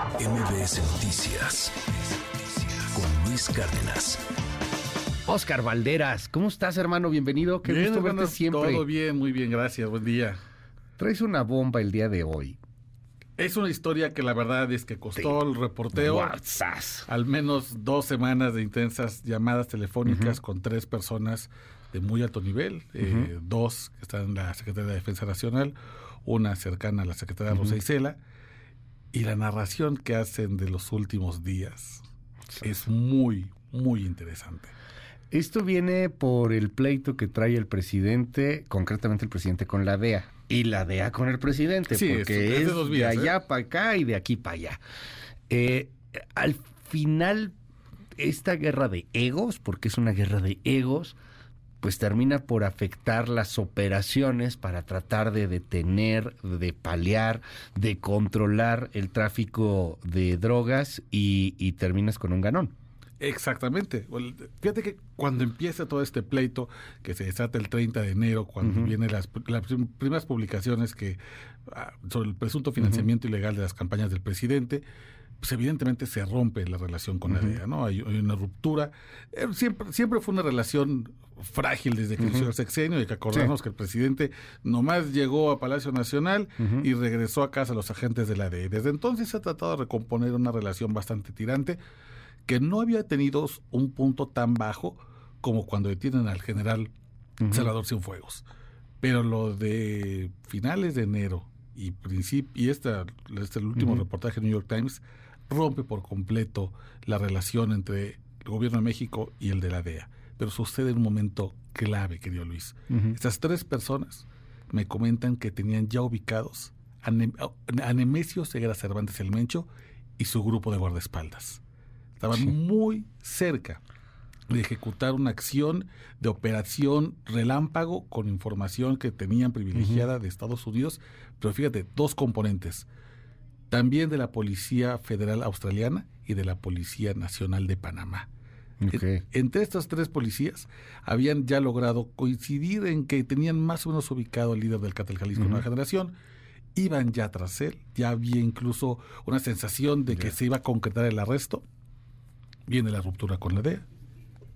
MBS Noticias con Luis Cárdenas. Oscar Valderas, ¿cómo estás, hermano? Bienvenido. Qué Bien, gusto hermano, verte siempre. Todo bien, muy bien, gracias. Buen día. Traes una bomba el día de hoy. Es una historia que la verdad es que costó el reporteo Guarzas. al menos dos semanas de intensas llamadas telefónicas con tres personas de muy alto nivel, eh, dos que están en la Secretaría de Defensa Nacional, una cercana a la Secretaría Rosa Isela, y la narración que hacen de los últimos días es muy, muy interesante. Esto viene por el pleito que trae el presidente, concretamente el presidente con la DEA y la DEA con el presidente, Sí, porque es- es, es de vías, ¿eh? allá para acá y de aquí para allá. Eh, al final, esta guerra de egos, porque es una guerra de egos, pues termina por afectar las operaciones para tratar de detener, de paliar, de controlar el tráfico de drogas y, y terminas con un ganón. Exactamente. Fíjate que cuando empieza todo este pleito, que se desata el 30 de enero, cuando vienen las, las prim- primeras publicaciones que ah, sobre el presunto financiamiento ilegal de las campañas del presidente, pues evidentemente se rompe la relación con la DEA, ¿no? Hay, hay una ruptura. Eh, Siempre, siempre fue una relación frágil desde que inició el sexenio, y que acordamos que el presidente nomás llegó a Palacio Nacional y regresó a casa a los agentes de la DEA. Desde entonces se ha tratado de recomponer una relación bastante tirante que no había tenido un punto tan bajo como cuando detienen al general Salvador Cienfuegos. Pero lo de finales de enero y y esta, este el último reportaje de New York Times rompe por completo la relación entre el gobierno de México y el de la DEA. Pero sucede en un momento clave, querido Luis. Estas tres personas me comentan que tenían ya ubicados a, Nem- a Nemesio Segura Cervantes el Mencho y su grupo de guardaespaldas. Estaban muy cerca de ejecutar una acción de operación relámpago con información que tenían privilegiada de Estados Unidos, pero fíjate, dos componentes, también de la Policía Federal Australiana y de la Policía Nacional de Panamá. Entre estas tres policías habían ya logrado coincidir en que tenían más o menos ubicado al líder del Cártel Jalisco Nueva Generación, iban ya tras él, ya había incluso una sensación de que se iba a concretar el arresto. Viene la ruptura con la DEA.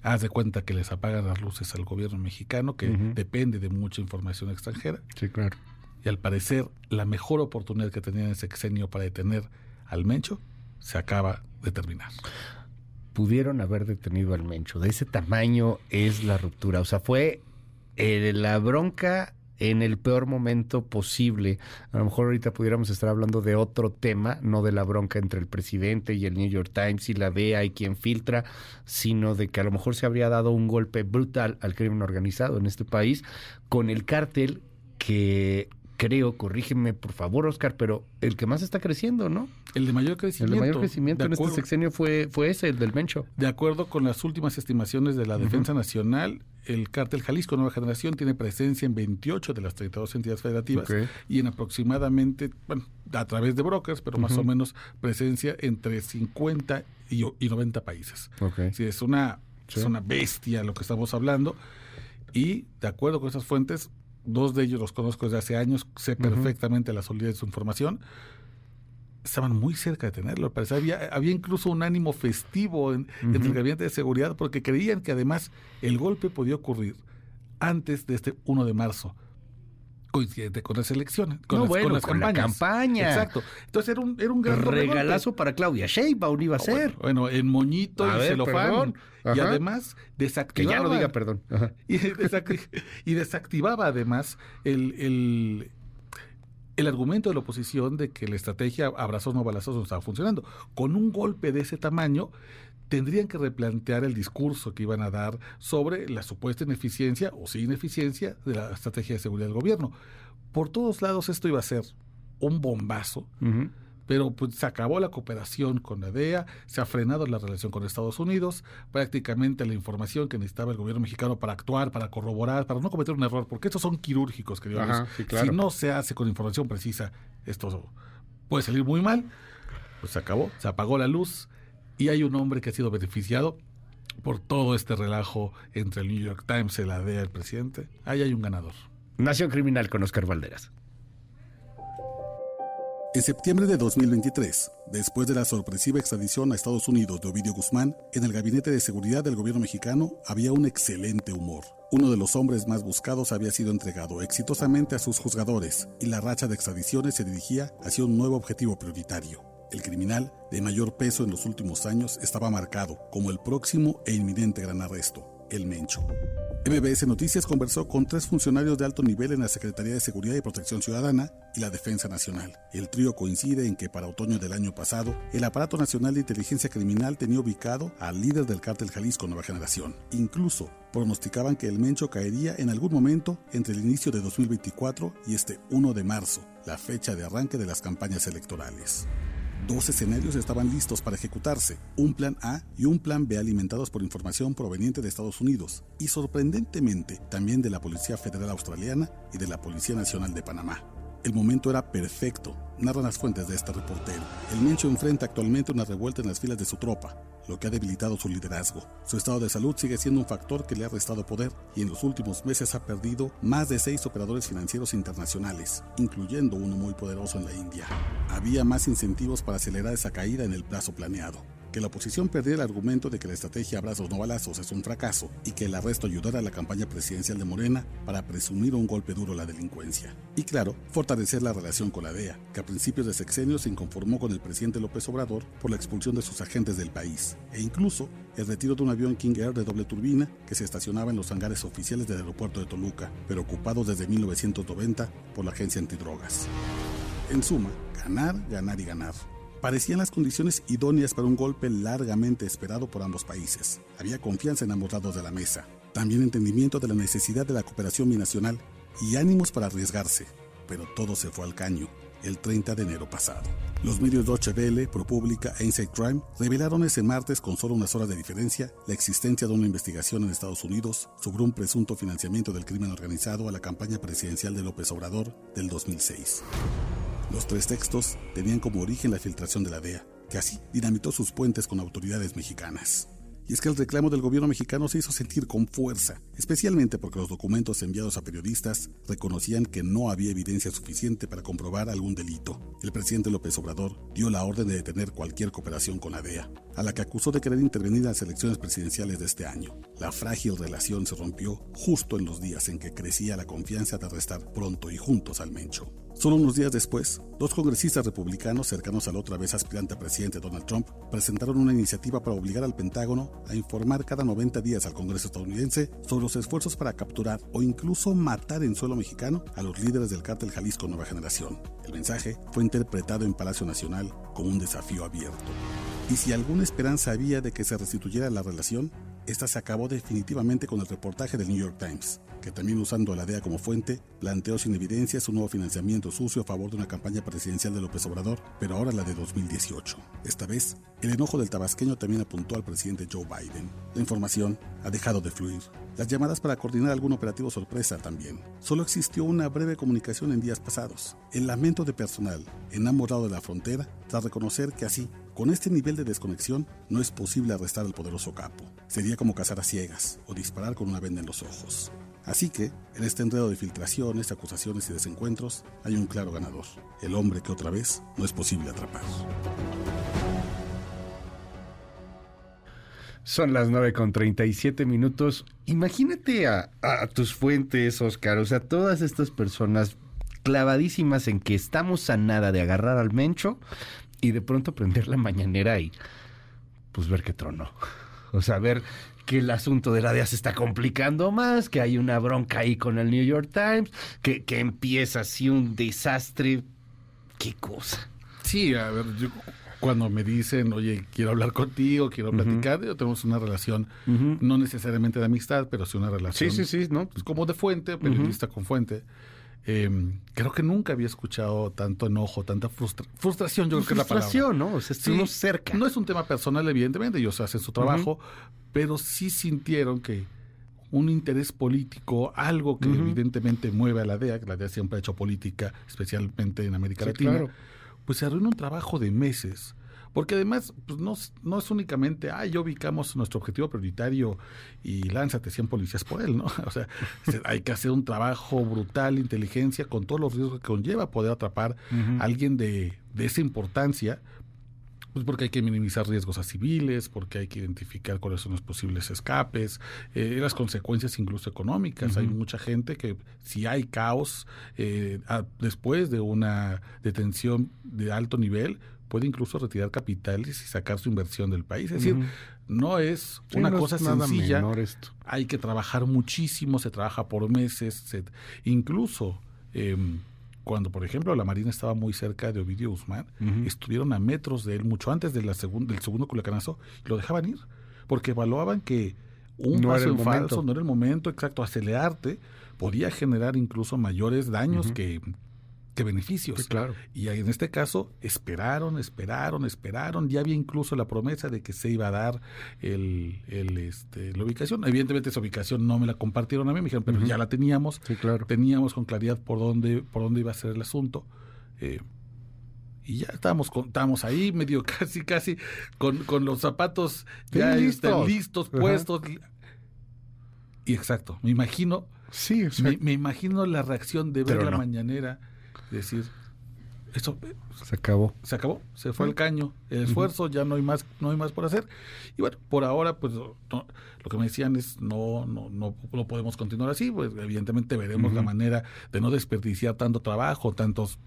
Haz de cuenta que les apagan las luces al gobierno mexicano, que depende de mucha información extranjera. Sí, claro. Y al parecer, la mejor oportunidad que tenían en ese sexenio para detener al Mencho se acaba de terminar. pudieron haber detenido al Mencho. De ese tamaño es la ruptura. O sea, fue eh, la bronca en el peor momento posible. A lo mejor ahorita pudiéramos estar hablando de otro tema, no de la bronca entre el presidente y el New York Times y la DEA y quien filtra, sino de que a lo mejor se habría dado un golpe brutal al crimen organizado en este país con el cártel que creo, corrígeme por favor, Oscar, pero el que más está creciendo, ¿no? El de mayor El crecimiento. de mayor crecimiento de en este sexenio fue, fue ese, el del Mencho. De acuerdo con las últimas estimaciones de la Defensa Nacional, el cártel Jalisco Nueva Generación tiene presencia en 28 de las 32 entidades federativas y en aproximadamente, bueno, a través de brokers, pero más o menos presencia entre 50 y, y 90 países. Ok. Sí, es una, Sí. es una bestia lo que estamos hablando. Y de acuerdo con esas fuentes, dos de ellos los conozco desde hace años, sé perfectamente la solidez de su información. Estaban muy cerca de tenerlo. Parece había, había incluso un ánimo festivo en- entre el gabinete de seguridad porque creían que además el golpe podía ocurrir antes de este 1 de marzo, coincidente con las elecciones, con, No, las, bueno, con las con la campañas. campaña. Exacto. Entonces era un, era un gran. Regalazo para Claudia Sheinbaum iba a No, ser. Bueno, bueno, en moñito A y ver, celofán. Y además Que desactivaba. ya no diga perdón. Y desactivaba además el, el, el argumento de la oposición de que la estrategia abrazos no balazos no estaba funcionando. Con un golpe de ese tamaño, tendrían que replantear el discurso que iban a dar sobre la supuesta ineficiencia o sí ineficiencia de la estrategia de seguridad del gobierno. Por todos lados esto iba a ser un bombazo pero pues se acabó la cooperación con la DEA, se ha frenado la relación con Estados Unidos, prácticamente la información que necesitaba el gobierno mexicano para actuar, para corroborar, para no cometer un error, porque estos son quirúrgicos, sí, claro. Si no se hace con información precisa, esto puede salir muy mal. Pues se acabó, se apagó la luz y hay un hombre que ha sido beneficiado por todo este relajo entre el New York Times y la DEA, el presidente. Ahí hay un ganador. Nación Criminal con Oscar Valderas. En septiembre de 2023, después de la sorpresiva extradición a Estados Unidos de Ovidio Guzmán, en el Gabinete de Seguridad del gobierno mexicano había un excelente humor. Uno de los hombres más buscados había sido entregado exitosamente a sus juzgadores y la racha de extradiciones se dirigía hacia un nuevo objetivo prioritario. El criminal de mayor peso en los últimos años estaba marcado como el próximo e inminente gran arresto, el Mencho. MBS Noticias conversó con tres funcionarios de alto nivel en la Secretaría de Seguridad y Protección Ciudadana y la Defensa Nacional. El trío coincide en que para otoño del año pasado, el Aparato Nacional de Inteligencia Criminal tenía ubicado al líder del cártel Jalisco Nueva Generación. Incluso pronosticaban que el Mencho caería en algún momento entre el inicio de 2024 y este 1 de marzo, la fecha de arranque de las campañas electorales. Dos escenarios estaban listos para ejecutarse, un plan A y un plan B alimentados por información proveniente de Estados Unidos y sorprendentemente también de la Policía Federal Australiana y de la Policía Nacional de Panamá. El momento era perfecto, narran las fuentes de este reportero. El Mencho enfrenta actualmente una revuelta en las filas de su tropa, lo que ha debilitado su liderazgo. Su estado de salud sigue siendo un factor que le ha restado poder y en los últimos meses ha perdido más de seis operadores financieros internacionales, incluyendo uno muy poderoso en la India. Había más incentivos para acelerar esa caída en el plazo planeado que la oposición perdiera el argumento de que la estrategia abrazos no balazos es un fracaso y que el arresto ayudara a la campaña presidencial de Morena para presumir un golpe duro a la delincuencia. Y claro, fortalecer la relación con la DEA, que a principios de sexenio se inconformó con el presidente López Obrador por la expulsión de sus agentes del país, e incluso el retiro de un avión King Air de doble turbina que se estacionaba en los hangares oficiales del aeropuerto de Toluca, pero ocupado desde 1990 por la agencia antidrogas. En suma, ganar, ganar y ganar parecían las condiciones idóneas para un golpe largamente esperado por ambos países. Había confianza en ambos lados de la mesa, también entendimiento de la necesidad de la cooperación binacional y ánimos para arriesgarse, pero todo se fue al caño el 30 de enero pasado. Los medios Deutsche Welle, ProPublica e Inside Crime revelaron ese martes con solo unas horas de diferencia la existencia de una investigación en Estados Unidos sobre un presunto financiamiento del crimen organizado a la campaña presidencial de López Obrador del 2006. Los tres textos tenían como origen la filtración de la DEA, que así dinamitó sus puentes con autoridades mexicanas. Y es que el reclamo del gobierno mexicano se hizo sentir con fuerza, especialmente porque los documentos enviados a periodistas reconocían que no había evidencia suficiente para comprobar algún delito. El presidente López Obrador dio la orden de detener cualquier cooperación con la DEA, a la que acusó de querer intervenir en las elecciones presidenciales de este año. La frágil relación se rompió justo en los días en que crecía la confianza de arrestar pronto y juntos al Mencho. Solo unos días después, dos congresistas republicanos cercanos al otra vez aspirante a presidente Donald Trump presentaron una iniciativa para obligar al Pentágono a informar cada 90 días al Congreso estadounidense sobre los esfuerzos para capturar o incluso matar en suelo mexicano a los líderes del cártel Jalisco Nueva Generación. El mensaje fue interpretado en Palacio Nacional como un desafío abierto. Y si alguna esperanza había de que se restituyera la relación, esta se acabó definitivamente con el reportaje del New York Times, que también usando a la DEA como fuente, planteó sin evidencias un nuevo financiamiento sucio a favor de una campaña presidencial de López Obrador, pero ahora la de 2018. Esta vez, el enojo del tabasqueño también apuntó al presidente Joe Biden. La información ha dejado de fluir. Las llamadas para coordinar algún operativo sorpresa también. Solo existió una breve comunicación en días pasados. El lamento de personal enamorado de la frontera tras reconocer que así con este nivel de desconexión no es posible arrestar al poderoso capo. Sería como cazar a ciegas o disparar con una venda en los ojos. Así que, en este enredo de filtraciones, acusaciones y desencuentros, hay un claro ganador, el hombre que otra vez no es posible atrapar. Son las 9 con 37 minutos. Imagínate a, a, tus fuentes, Oscar, o sea, todas estas personas clavadísimas en que estamos a nada de agarrar al mencho y de pronto prender la mañanera y pues ver qué trono. O sea, ver que el asunto de la DEA se está complicando más, que hay una bronca ahí con el New York Times, que, que empieza así un desastre. ¿Qué cosa? Sí, a ver, yo cuando me dicen, oye, quiero hablar contigo, quiero platicar, uh -huh. tenemos una relación, uh -huh. no necesariamente de amistad, pero sí una relación. Sí, sí, sí, ¿no? Pues como de fuente, periodista uh -huh. con fuente. Eh, creo que nunca había escuchado tanto enojo, tanta frustra frustración, yo creo que es la palabra. Frustración, ¿no? O sea, estuvimos sí, cerca. No es un tema personal, evidentemente, ellos hacen su trabajo, pero sí sintieron que un interés político, algo que evidentemente mueve a la DEA, que la DEA siempre ha hecho política, especialmente en América Sí, Latina, claro. pues se arruina un trabajo de meses Porque además, pues no, no es únicamente, ah, ya ubicamos nuestro objetivo prioritario y lánzate 100 policías por él, ¿no? O sea, hay que hacer un trabajo brutal, inteligencia, con todos los riesgos que conlleva poder atrapar a alguien de, de esa importancia, pues porque hay que minimizar riesgos a civiles, porque hay que identificar cuáles son los posibles escapes, eh, las consecuencias incluso económicas. Hay mucha gente que si hay caos eh, después de una detención de alto nivel, puede incluso retirar capitales y sacar su inversión del país. Es decir, no es una cosa sencilla. Hay que trabajar muchísimo, se trabaja por meses, incluso... Eh, cuando, por ejemplo, la Marina estaba muy cerca de Ovidio Guzmán, estuvieron a metros de él mucho antes de la del segundo culiacanazo y lo dejaban ir, porque evaluaban que un paso en falso no era el momento exacto, acelerarte podía generar incluso mayores daños que que beneficios. claro. Y en este caso esperaron, esperaron, esperaron. Ya había incluso la promesa de que se iba a dar el, el este, la ubicación. Evidentemente esa ubicación no me la compartieron a mí, me dijeron, pero ya la teníamos. Sí, claro. Teníamos con claridad por dónde, por dónde iba a ser el asunto. Eh, y ya estábamos, estábamos ahí medio casi, casi con, con los zapatos ya este, listos, listos puestos. Y exacto, me imagino, sí, me, imagino la reacción de ver la mañanera decir, esto se acabó. Se acabó, se fue el caño, el esfuerzo, ya no hay más, no hay más por hacer. Y bueno, por ahora, pues lo que me decían es no, no, no, no podemos continuar así, pues evidentemente veremos la manera de no desperdiciar tanto trabajo, tantos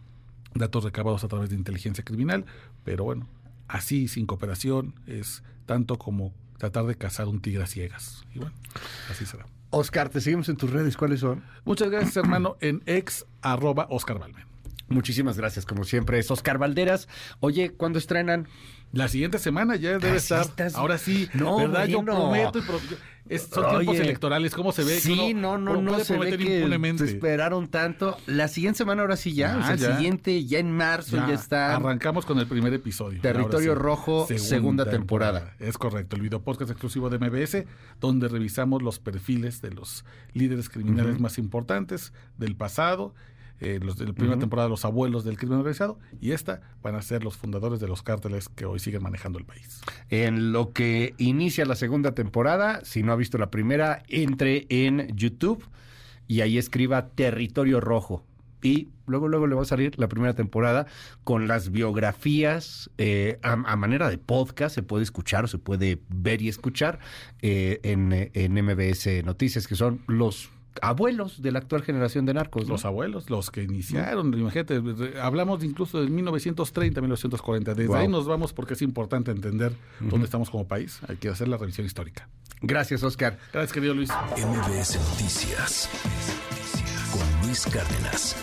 datos recabados a través de inteligencia criminal, pero bueno, así sin cooperación es tanto como tratar de cazar un tigre a ciegas. Y bueno, así será. Oscar, te seguimos en tus redes, ¿cuáles son? Muchas gracias, hermano, en ex arroba Oscar Balmen. Muchísimas gracias, como siempre, es Oscar Valderas. Oye, ¿cuándo estrenan? La siguiente semana ya debe estar. Ahora sí, no, ¿verdad? Yo prometo y son tiempos electorales, ¿cómo se ve? Sí, no, no, no, se ve que esperaron tanto. La siguiente semana ahora sí ya, o sea, el siguiente ya en marzo ya, está. Arrancamos con el primer episodio. Territorio Rojo, segunda, temporada. Es correcto, el video podcast exclusivo de MBS, donde revisamos los perfiles de los líderes criminales más importantes del pasado eh, los de la primera temporada los abuelos del crimen organizado y esta van a ser los fundadores de los cárteles que hoy siguen manejando el país. En lo que inicia la segunda temporada, si no ha visto la primera, entre en YouTube y ahí escriba Territorio Rojo. Y luego, luego le va a salir la primera temporada con las biografías eh, a, manera de podcast. Se puede escuchar o se puede ver y escuchar eh, en, en MBS Noticias, que son los abuelos de la actual generación de narcos. Los abuelos, los que iniciaron, imagínate, hablamos incluso de 1930, 1940, desde ahí nos vamos porque es importante entender dónde estamos como país, hay que hacer la revisión histórica. Gracias, Oscar. Gracias, querido Luis. MBS Noticias con Luis Cárdenas.